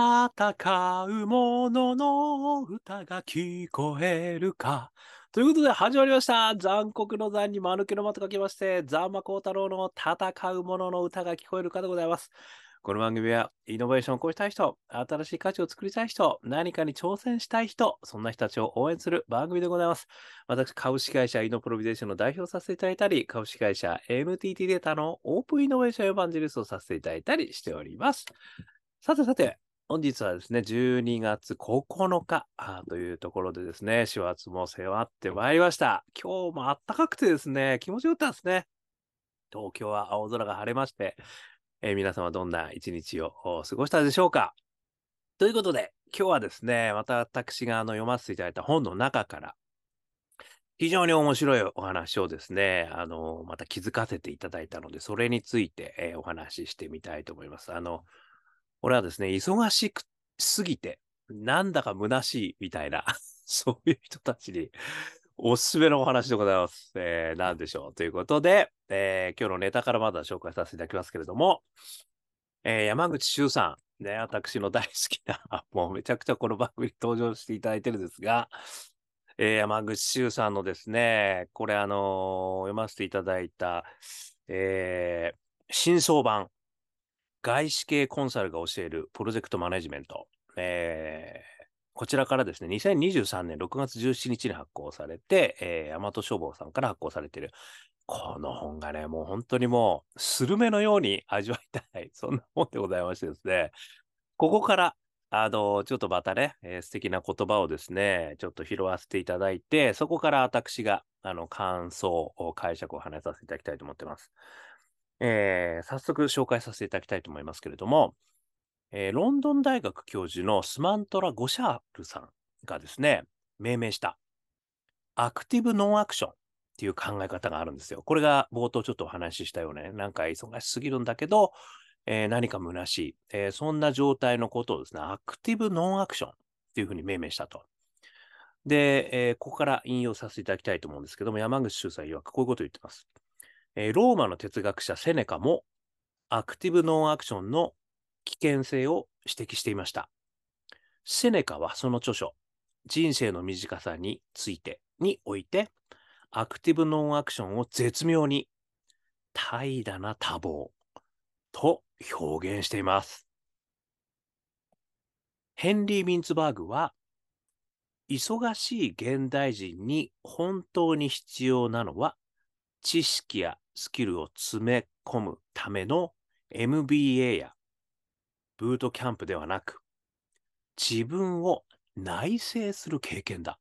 戦う者の歌が聞こえるか。ということで始まりました。残酷の残に間抜けの間と書きまして、ザンマコウタロウの戦う者の歌が聞こえるかでございます。この番組はイノベーションを起こしたい人、新しい価値を作りたい人、何かに挑戦したい人、そんな人たちを応援する番組でございます。私、株式会社イノプロビゼーションの代表させていただいたり、株式会社 NTT データのオープンイノベーションエヴァンジェリストをさせていただいたりしております。さてさて、本日はですね、12月9日というところでですね、師走も迫ってまいりました。今日も暖かくてですね、気持ちよかったですね。東京は青空が晴れまして、えー皆様どんな一日を過ごしたでしょうかということで、今日はですね、また私があの読ませていただいた本の中から、非常に面白いお話をですね、あの、また気づかせていただいたので、それについて、えーお話ししてみたいと思います。あの、俺はですね、忙しくすぎて、なんだか虚しいみたいな、そういう人たちにおすすめのお話でございます。えー、なんでしょう。ということで、えー今日のネタからまだ紹介させていただきますけれども、えー山口周さん、ね、私の大好きな、もうめちゃくちゃこの番組に登場していただいてるんですが、えー山口周さんのですね、これあのー読ませていただいた、えー新装版、外資系コンサルが教えるプロジェクトマネジメント。えーこちらからですね、2023年6月17日に発行されて、えー、大和書房さんから発行されている。この本がね、もう本当にもう、スルメのように 味わいたい、そんな本でございましてですね、ここから、あの、ちょっとまたね、えー素敵な言葉をですね、ちょっと拾わせていただいて、そこから私が、あの、感想、解釈を話させていただきたいと思ってます。えー早速紹介させていただきたいと思いますけれども、えーロンドン大学教授のスマントラ・ゴシャールさんがですね、命名したアクティブ・ノンアクションっていう考え方があるんですよ。これが冒頭ちょっとお話ししたようね、なんか忙しすぎるんだけど、えー何か虚しい、えーそんな状態のことをですね、アクティブ・ノンアクションっていうふうに命名したと。で、えーここから引用させていただきたいと思うんですけども、山口周さん曰くこういうことを言ってます。えーローマの哲学者セネカもアクティブ・ノンアクションの危険性を指摘していました。セネカはその著書、人生の短さについてにおいて、アクティブ・ノンアクションを絶妙に怠惰な多忙と表現しています。ヘンリー・ミンツバーグは、忙しい現代人に本当に必要なのは、知識やスキルを詰め込むための MBA やブートキャンプではなく、自分を内省する経験だ。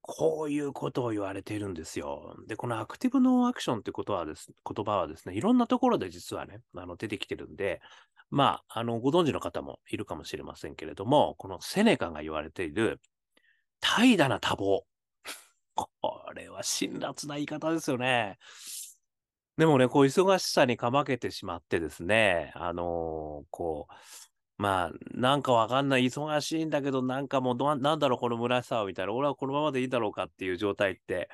こういうことを言われているんですよ。で、このアクティブノンアクションってことはです、言葉はですね、いろんなところで実はね、あの出てきてるんで、まあ、あの、ご存知の方もいるかもしれませんけれども、このセネカが言われている、怠惰な多忙。これは辛辣な言い方ですよね。でもね、こう、忙しさにかまけてしまってですね、あのーこう、まあ、なんかわかんない、忙しいんだけど、なんかもうど、なんだろう、この虚しさは、みたいな、俺はこのままでいいだろうかっていう状態って、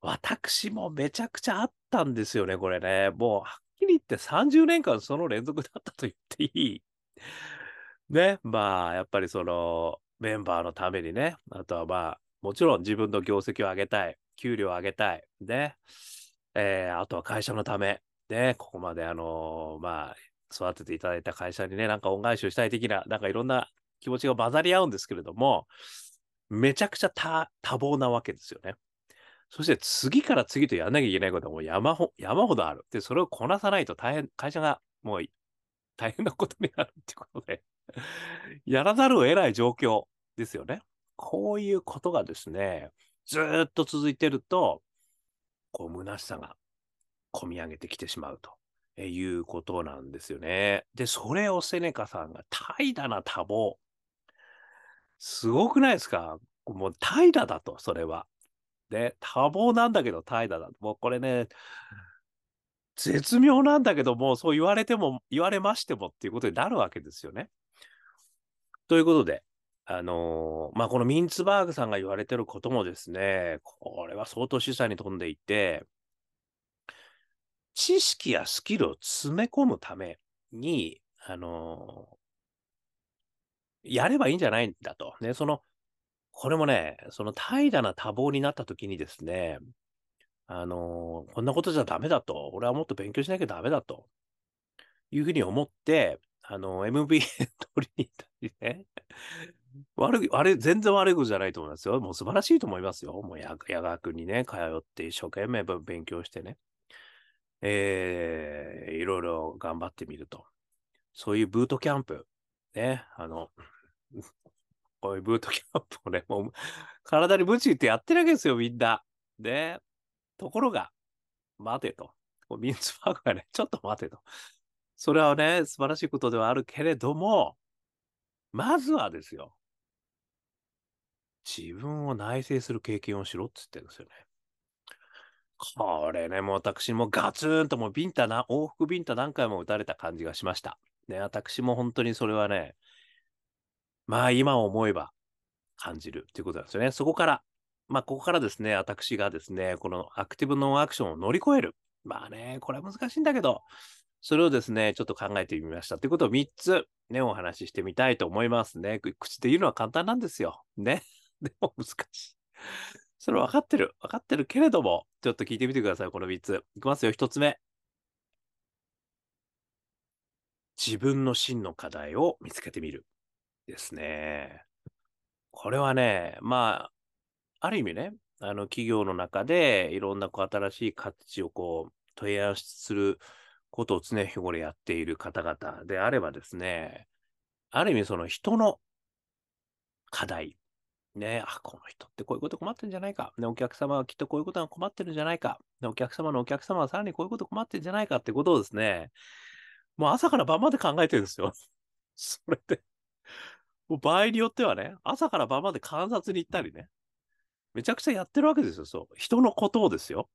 私もめちゃくちゃあったんですよね、これね。もう、はっきり言って30年間その連続だったと言っていい。ね、まあ、やっぱりその、メンバーのためにね、あとはまあ、もちろん自分の業績を上げたい、給料を上げたい、ね、えーあとは会社のため、ね、ここまであのーまあ、育てていただいた会社にね、なんか恩返しをしたい的な、なんかいろんな気持ちが混ざり合うんですけれども、めちゃくちゃ多忙なわけですよね。そして次から次とやんなきゃいけないことはもう山ほ山ほどある。で、それをこなさないと大変、会社がもう大変なことになるってことで、やらざるを得ない状況ですよね。こういうことがですね、ずっと続いてると、こう、虚しさが込み上げてきてしまうということなんですよね。で、それをセネカさんが怠惰な多忙。すごくないですか？もう怠惰だと、それは。で、多忙なんだけど怠惰だと。もうこれね、絶妙なんだけどもう、そう言われても、言われましてもっていうことになるわけですよね。ということで、あのーまあ、このミンツバーグさんが言われてることもですね、これは相当示唆に富んでいて、知識やスキルを詰め込むために、あのやればいいんじゃないんだと。ね、その、これもね、その怠惰な多忙になった時にですね、あのーこんなことじゃダメだと。俺はもっと勉強しなきゃダメだと。いうふうに思って、あの、MBA 取りに行ったりね。悪い、あれ、全然悪いことじゃないと思いますよ。もう素晴らしいと思いますよ。もう夜学にね、通って一生懸命勉強してね。えー、いろいろ頑張ってみると。そういうブートキャンプ。ね、あの、こういうブートキャンプをね、もう体に鞭打ってやってるわけですよ、みんな。ね。ところが、待てと。ミンツバーグがね、ちょっと待てと。それはね、素晴らしいことではあるけれども、まずはですよ。自分を内省する経験をしろって言ってるんですよね。これね、もう私もガツンともうビンタな、往復ビンタ何回も打たれた感じがしました。ね、私も本当にそれはね、まあ今思えば感じるっていうことなんですよね。そこから、まあここからですね、私がですね、このアクティブノンアクションを乗り越える。まあね、これは難しいんだけど、それをですね、ちょっと考えてみました。ということを3つね、お話ししてみたいと思いますね。口で言うのは簡単なんですよ。ね。でも難しい。それ分かってる。分かってるけれども、ちょっと聞いてみてください。この3つ。いきますよ。1つ目。自分の真の課題を見つけてみる。ですね。これはね、まあ、ある意味ね、あの企業の中でいろんなこう新しい価値をこう提案することを常日頃やっている方々であればですね、ある意味その人の課題、ね、あ、この人ってこういうこと困ってるんじゃないか。ね、お客様はきっとこういうことが困ってるんじゃないか。ね、お客様のお客様はさらにこういうこと困ってるんじゃないかってことをですね、もう朝から晩まで考えてるんですよ。それで、もう場合によってはね、朝から晩まで観察に行ったりね、めちゃくちゃやってるわけですよ、そう。人のことをですよ。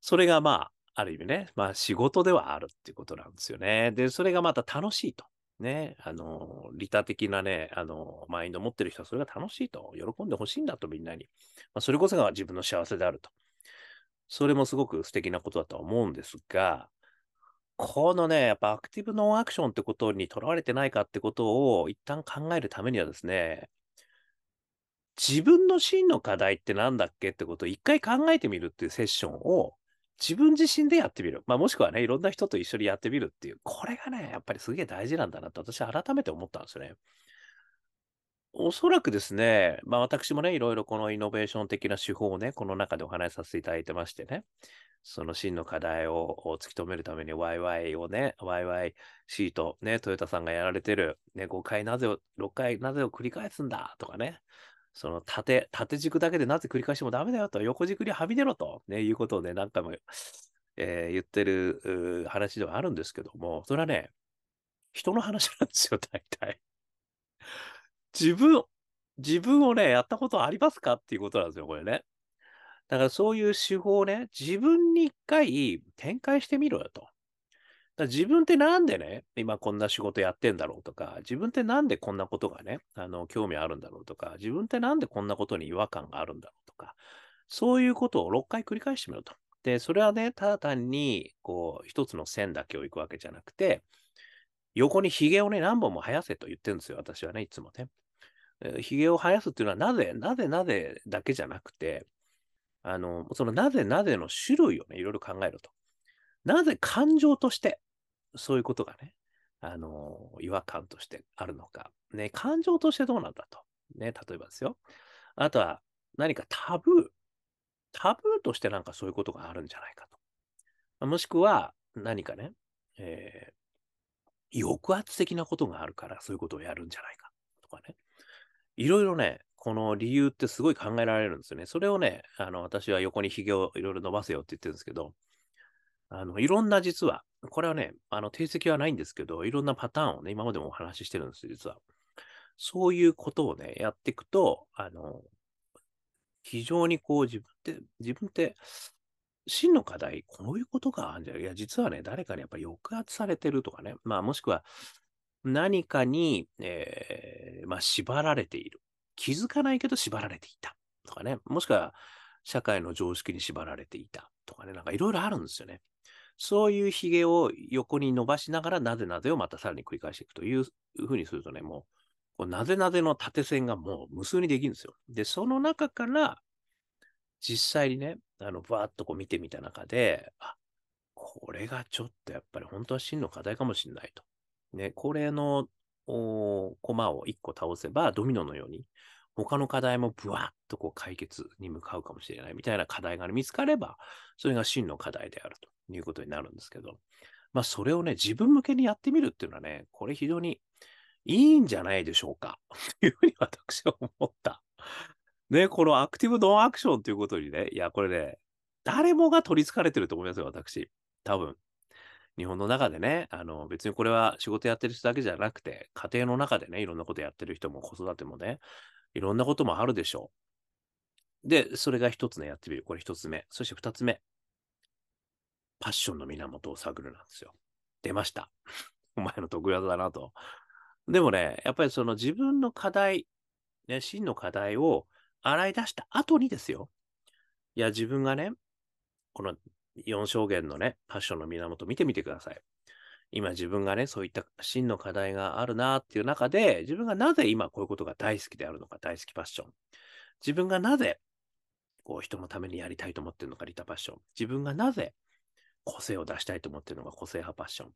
それがまあ、ある意味ね、まあ仕事ではあるっていうことなんですよね。で、それがまた楽しいと。ね、あの、利他的なね、あの、マインドを持ってる人はそれが楽しいと。喜んでほしいんだと、みんなに。まあ、それこそが自分の幸せであると。それもすごく素敵なことだとは思うんですが、このね、やっぱアクティブノンアクションってことにとらわれてないかってことを一旦考えるためにはですね、自分の真の課題って何だっけってことを一回考えてみるっていうセッションを自分自身でやってみる。まあもしくはね、いろんな人と一緒にやってみるっていう、これがね、やっぱりすげえ大事なんだなと私改めて思ったんですよね。おそらくですね、まあ私もね、いろいろこのイノベーション的な手法をね、この中でお話しさせていただいてましてね、その真の課題を突き止めるために YY をね、YY シート、ね、トヨタさんがやられてる、ね、5回なぜを、6回なぜを繰り返すんだとかね、その縦、縦軸だけでなぜ繰り返してもダメだよと、横軸にはみ出ろと、ね、いうことをね、何回も、えー言ってる話ではあるんですけども、それはね、人の話なんですよ、大体。自分、自分をね、やったことありますかっていうことなんですよ、これね。だからそういう手法をね、自分に一回展開してみろよと。自分ってなんでね、今こんな仕事やってんだろうとか、自分ってなんでこんなことがね、あの、興味あるんだろうとか、自分ってなんでこんなことに違和感があるんだろうとか、そういうことを6回繰り返してみろと。で、それはね、ただ単に、こう、一つの線だけを行くわけじゃなくて、横に髭をね、何本も生やせと言ってるんですよ、私はね、いつもね。髭を生やすっていうのは、なぜ、なぜ、なぜだけじゃなくて、あの、そのなぜなぜの種類をね、いろいろ考えると。なぜ感情として、そういうことがね、あの、違和感としてあるのか。ね、感情としてどうなんだと。ね、例えばですよ。あとは、何かタブー。タブーとしてなんかそういうことがあるんじゃないかと。もしくは、何かね、えー、抑圧的なことがあるから、そういうことをやるんじゃないか。とかね。いろいろね、この理由ってすごい考えられるんですよね。それをね、あの、私は横に髭をいろいろ伸ばせよって言ってるんですけど、あの、いろんな実は、これはね、あの、定石はないんですけど、いろんなパターンをね、今までもお話ししてるんですよ、実は。そういうことをね、やっていくと、あの、非常にこう自分って、自分って、真の課題、こういうことがあるんじゃないいや、実はね、誰かにやっぱり抑圧されてるとかね、まあ、もしくは、何かに、えー、まあ、縛られている。気づかないけど縛られていた。とかね。もしくは、社会の常識に縛られていた。とかね。なんかいろいろあるんですよね。そういう髭を横に伸ばしながら、なぜなぜをまたさらに繰り返していくというふうにするとね、もう、なぜなぜの縦線がもう無数にできるんですよ。で、その中から、実際にね、あの、バーっとこう見てみた中で、あ、これがちょっとやっぱり本当は真の課題かもしれないと。ね、これの、おコマを1個倒せば、ドミノのように、他の課題もブワッとこう解決に向かうかもしれないみたいな課題が、見つかれば、それが真の課題であるということになるんですけど、まあそれをね、自分向けにやってみるっていうのはね、これ非常にいいんじゃないでしょうか。というふうに私は思った。ね、このアクティブノンアクションということにね、いや、これね、誰もが取り憑かれてると思いますよ、私。多分。日本の中でね、あの、別にこれは仕事やってる人だけじゃなくて、家庭の中でね、いろんなことやってる人も子育てもね、いろんなこともあるでしょう。で、それが一つね、やってみる。これ一つ目。そして二つ目。パッションの源を探るなんですよ。出ました。お前の得意技だなと。でもね、やっぱりその自分の課題、ね、真の課題を洗い出した後にですよ。いや、自分がね、この4証言のね、パッションの源見てみてください。今自分がね、そういった真の課題があるなっていう中で、自分がなぜ今こういうことが大好きであるのか、大好きパッション。自分がなぜ、こう人のためにやりたいと思ってるのか、リタパッション。自分がなぜ個性を出したいと思っているのか、個性派パッション。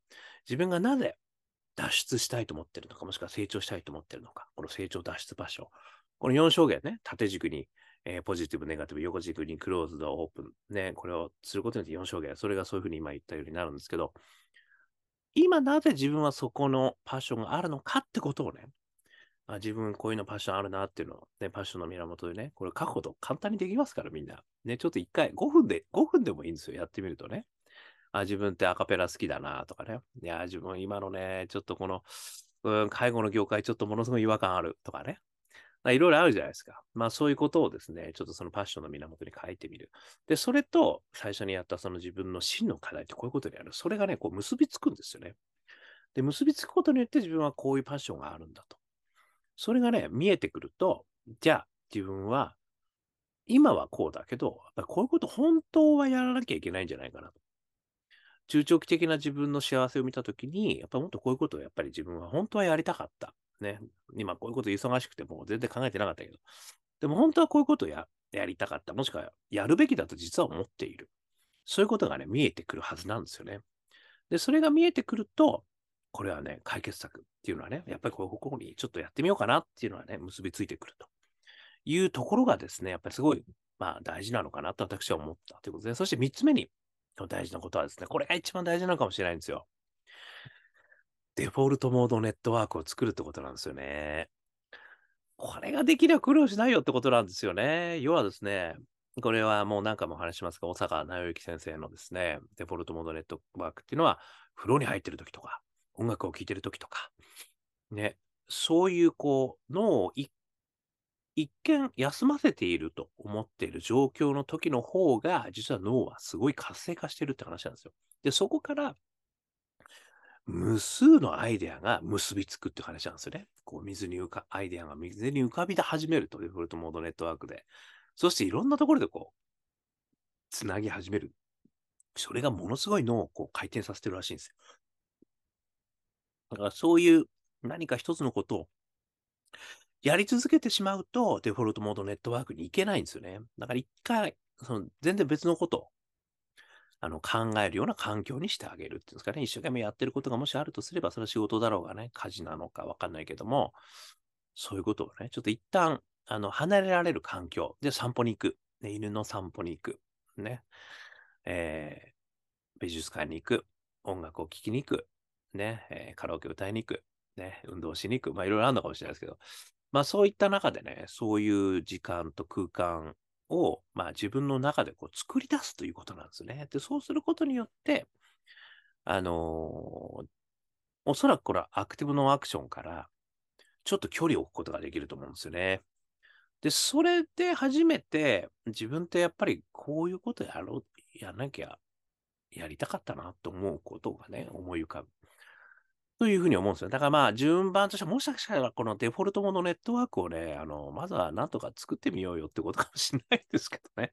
自分がなぜ脱出したいと思っているのか、もしくは成長したいと思っているのか、この成長脱出パッション。この4証言ね、縦軸に、えーポジティブ、ネガティブ、横軸にクローズド、オープン。ね、これをすることによって4証言。それがそういうふうに今言ったようになるんですけど、今なぜ自分はそこのパッションがあるのかってことをね、あ自分こういうのパッションあるなっていうのを、ね、パッションの源でね、これ書くこと簡単にできますからみんな。ね、ちょっと一回5分で、5分でもいいんですよ。やってみるとね。あ、自分ってアカペラ好きだなとかね。いや、自分今のね、ちょっとこの、うん、介護の業界ちょっとものすごい違和感あるとかね。いろいろあるじゃないですか。まあそういうことをですね、ちょっとそのパッションの源に書いてみる。で、それと最初にやったその自分の真の課題ってこういうことである。それがね、こう結びつくんですよね。で、結びつくことによって自分はこういうパッションがあるんだと。それがね、見えてくると、じゃあ自分は今はこうだけど、やっぱこういうこと本当はやらなきゃいけないんじゃないかなと。中長期的な自分の幸せを見たときに、やっぱりもっとこういうことをやっぱり自分は本当はやりたかった。ね。今こういうこと忙しくてもう全然考えてなかったけど。でも本当はこういうことをややりたかった。もしくはやるべきだと実は思っている。そういうことがね、見えてくるはずなんですよね。で、それが見えてくると、これはね、解決策っていうのはね、やっぱりこうここにちょっとやってみようかなっていうのはね、結びついてくるというところがですね、やっぱりすごい、まあ大事なのかなと私は思ったということで、そして3つ目に大事なことはですね、これが一番大事なのかもしれないんですよ。デフォルトモードネットワークを作るってことなんですよね。これができれば苦労しないよってことなんですよね。要はですね、これはもう何回も話しますが、大阪直之先生のですね、デフォルトモードネットワークっていうのは、風呂に入ってる時とか、音楽を聴いてる時とか、ね、そういうこう、脳を一一見休ませていると思っている状況の時の方が、実は脳はすごい活性化してるって話なんですよ。で、そこから、無数のアイデアが結びつくって話なんですよね。こう、水に浮か、アイデアが水に浮かび出始めると、デフォルトモードネットワークで。そしていろんなところでこう、つなぎ始める。それがものすごい脳をこう回転させてるらしいんですよ。だからそういう何か一つのことをやり続けてしまうと、デフォルトモードネットワークに行けないんですよね。だから一回、その全然別のことをあの考えるような環境にしてあげるっていうんですかね。一生懸命やってることがもしあるとすれば、それは仕事だろうがね、家事なのかわかんないけども、そういうことをね、ちょっと一旦、あの、離れられる環境で散歩に行く。ね、犬の散歩に行く。ね。えー美術館に行く。音楽を聴きに行く。ね。えーカラオケ歌いに行く。ね。運動しに行く。まあ、いろいろあるのかもしれないですけど。まあ、そういった中でね、そういう時間と空間を、まあ、自分の中でこう作り出すということなんですね。で、そうすることによって、あのーおそらくこれはアクティブノンアクションから、ちょっと距離を置くことができると思うんですよね。で、それで初めて、自分ってやっぱりこういうことやろう、やらなきゃ、やりたかったなと思うことがね、思い浮かぶ。というふうに思うんですよ。だからまあ、順番としては、もしかしたらこのデフォルトモードネットワークをね、あの、まずはなんとか作ってみようよってことかもしれないですけどね。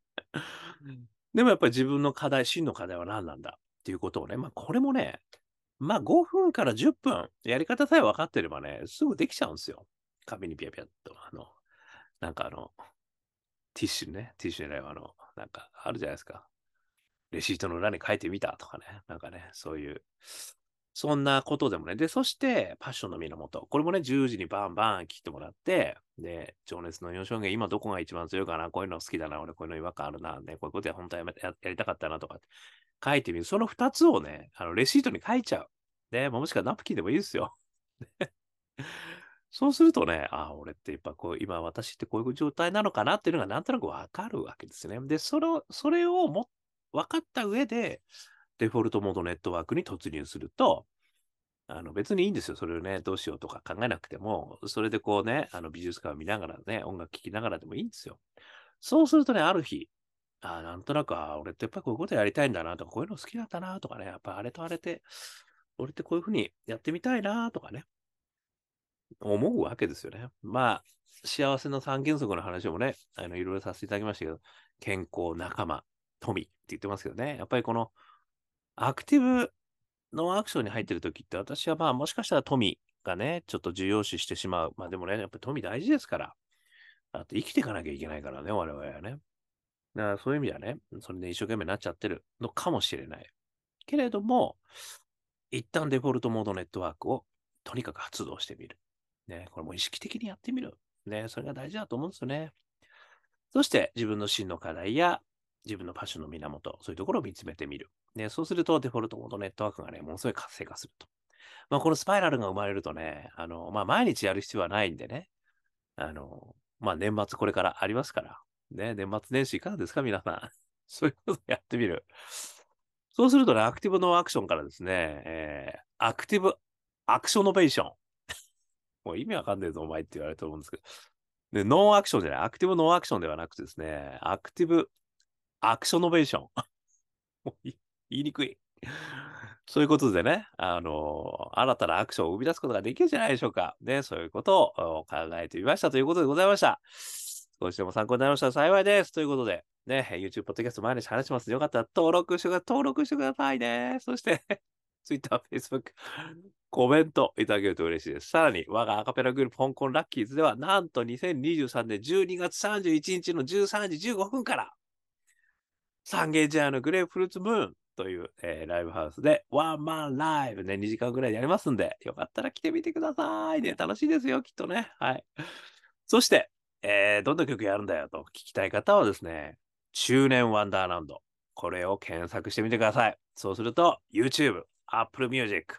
でもやっぱり自分の課題、真の課題は何なんだっていうことをね、まあこれもね、まあ5分から10分、やり方さえ分かってればね、すぐできちゃうんですよ。紙にピャピャっと、あの、なんかあの、ティッシュね、ティッシュじゃないわ、あの、なんかあるじゃないですか。レシートの裏に書いてみたとかね、なんかね、そういう、そんなことでもね。で、そして、パッションの源。これもね、10時にバンバン切ってもらって、で、情熱の4証言、今どこが一番強いかなこういうの好きだな俺こういうの違和感あるなね、こういうことや本当はやりたかったなとかって書いてみる。その2つをね、あのレシートに書いちゃう。ね、もしくはナプキンでもいいですよ。そうするとね、あ、俺ってやっぱこう、今私ってこういう状態なのかなっていうのがなんとなくわかるわけですね。で、その、それをも、分かった上で、デフォルトモードネットワークに突入すると、あの別にいいんですよ。それをね、どうしようとか考えなくても、それでこうね、あの美術館を見ながらね、音楽聴きながらでもいいんですよ。そうするとね、ある日、あなんとなく、あ俺ってやっぱこういうことやりたいんだなとか、こういうの好きだったなとかね、やっぱあれとあれって、俺ってこういうふうにやってみたいなとかね、思うわけですよね。まあ、幸せの三原則の話もね、あのいろいろさせていただきましたけど、健康、仲間、富って言ってますけどね、やっぱりこのアクティブノーアクションに入ってる時って、私はまあもしかしたら富がね、ちょっと重要視してしまう。まあでもね、やっぱ富大事ですから。だって生きていかなきゃいけないからね、我々はね。だからそういう意味ではね、それで一生懸命になっちゃってるのかもしれない。けれども、一旦デフォルトモードネットワークをとにかく発動してみる。ね、これも意識的にやってみる。ね、それが大事だと思うんですよね。そして自分の真の課題や自分のパッションの源、そういうところを見つめてみる。ね、そうするとデフォルトモードネットワークがね、ものすごい活性化すると。まあ、このスパイラルが生まれるとね、あの、まあ、毎日やる必要はないんでね、あの、まあ、年末これからありますから、ね、年末年始いかがですか、皆さん。そういうことやってみる。そうするとね、アクティブノーアクションからですね、えー、アクティブアクションノベーション。もう意味わかんねえぞ、お前って言われると思うんですけど。で、ノーアクションじゃない、アクティブノーアクションではなくてですね、アクティブアクションノベーション。言いにくい。そういうことでね、あのー、新たなアクションを生み出すことができるじゃないでしょうか。ね、そういうことを考えてみましたということでございました。少しでも参考になりましたら幸いです。ということで、ね、YouTube、Podcast 毎日話します。よかったら登録してください。登録してくださいね。そしてツイッター、フェイスブック、コメントいただけると嬉しいです。さらに、我がアカペラグループ、香港ラッキーズでは、なんと2023年12月31日の13時15分から、サンゲージャーのグレープフルーツムーンという、えー、ライブハウスで、ワンマンライブね、2時間ぐらいやりますんで、よかったら来てみてくださいね。楽しいですよ、きっとね。はい。そして、えー、どんな曲やるんだよと聞きたい方はですね、中年ワンダーランド。これを検索してみてください。そうすると、YouTube、Apple Music、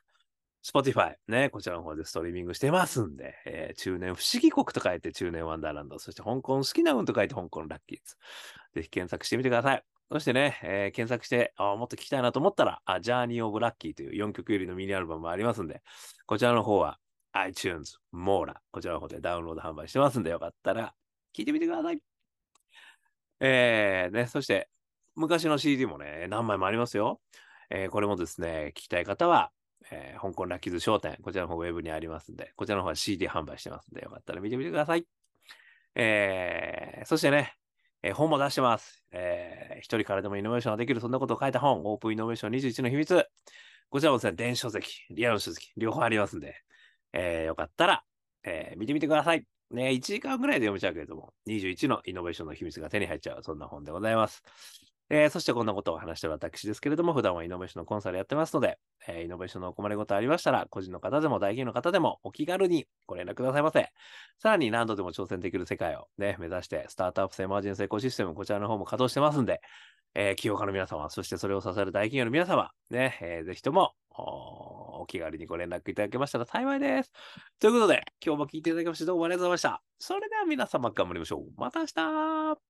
Spotify ね、こちらの方でストリーミングしてますんで、えー、中年不思議国と書いて中年ワンダーランド、そして香港好きな運と書いて香港ラッキーズ。ぜひ検索してみてください。そしてね、えー、検索して、あもっと聞きたいなと思ったら、あジャーニー・オブ・ラッキーという4曲入りのミニアルバムもありますんで、こちらの方は iTunes、モーラ、こちらの方でダウンロード販売してますんで、よかったら聞いてみてください。えー、ね、そして、昔の CD もね、何枚もありますよ。えー、これもですね、聞きたい方は、えー、香港ラッキーズ商店、こちらの方ウェブにありますんで、こちらの方は CD 販売してますんで、よかったら見てみてください。えー、そしてね、えー、本も出してます。えー、一人からでもイノベーションができる、そんなことを書いた本、オープンイノベーション21の秘密。こちらもですね、電子書籍、リアル書籍、両方ありますんで、えー、よかったら、えー、見てみてください。ね、1時間ぐらいで読めちゃうけれども、21のイノベーションの秘密が手に入っちゃう、そんな本でございます。えー、そしてこんなことを話してる私ですけれども、普段はイノベーションのコンサルやってますので、えー、イノベーションのお困りごとありましたら、個人の方でも大企業の方でもお気軽にご連絡くださいませ。さらに何度でも挑戦できる世界をね、目指して、スタートアップエマージンスエコシステム、こちらの方も稼働してますんで、えー、起業家の皆様、そしてそれを支える大企業の皆様、ね、えー、ぜひともお気軽にご連絡いただけましたら幸いです。ということで、今日も聞いていただきましてどうもありがとうございました。それでは皆様頑張りましょう。また明日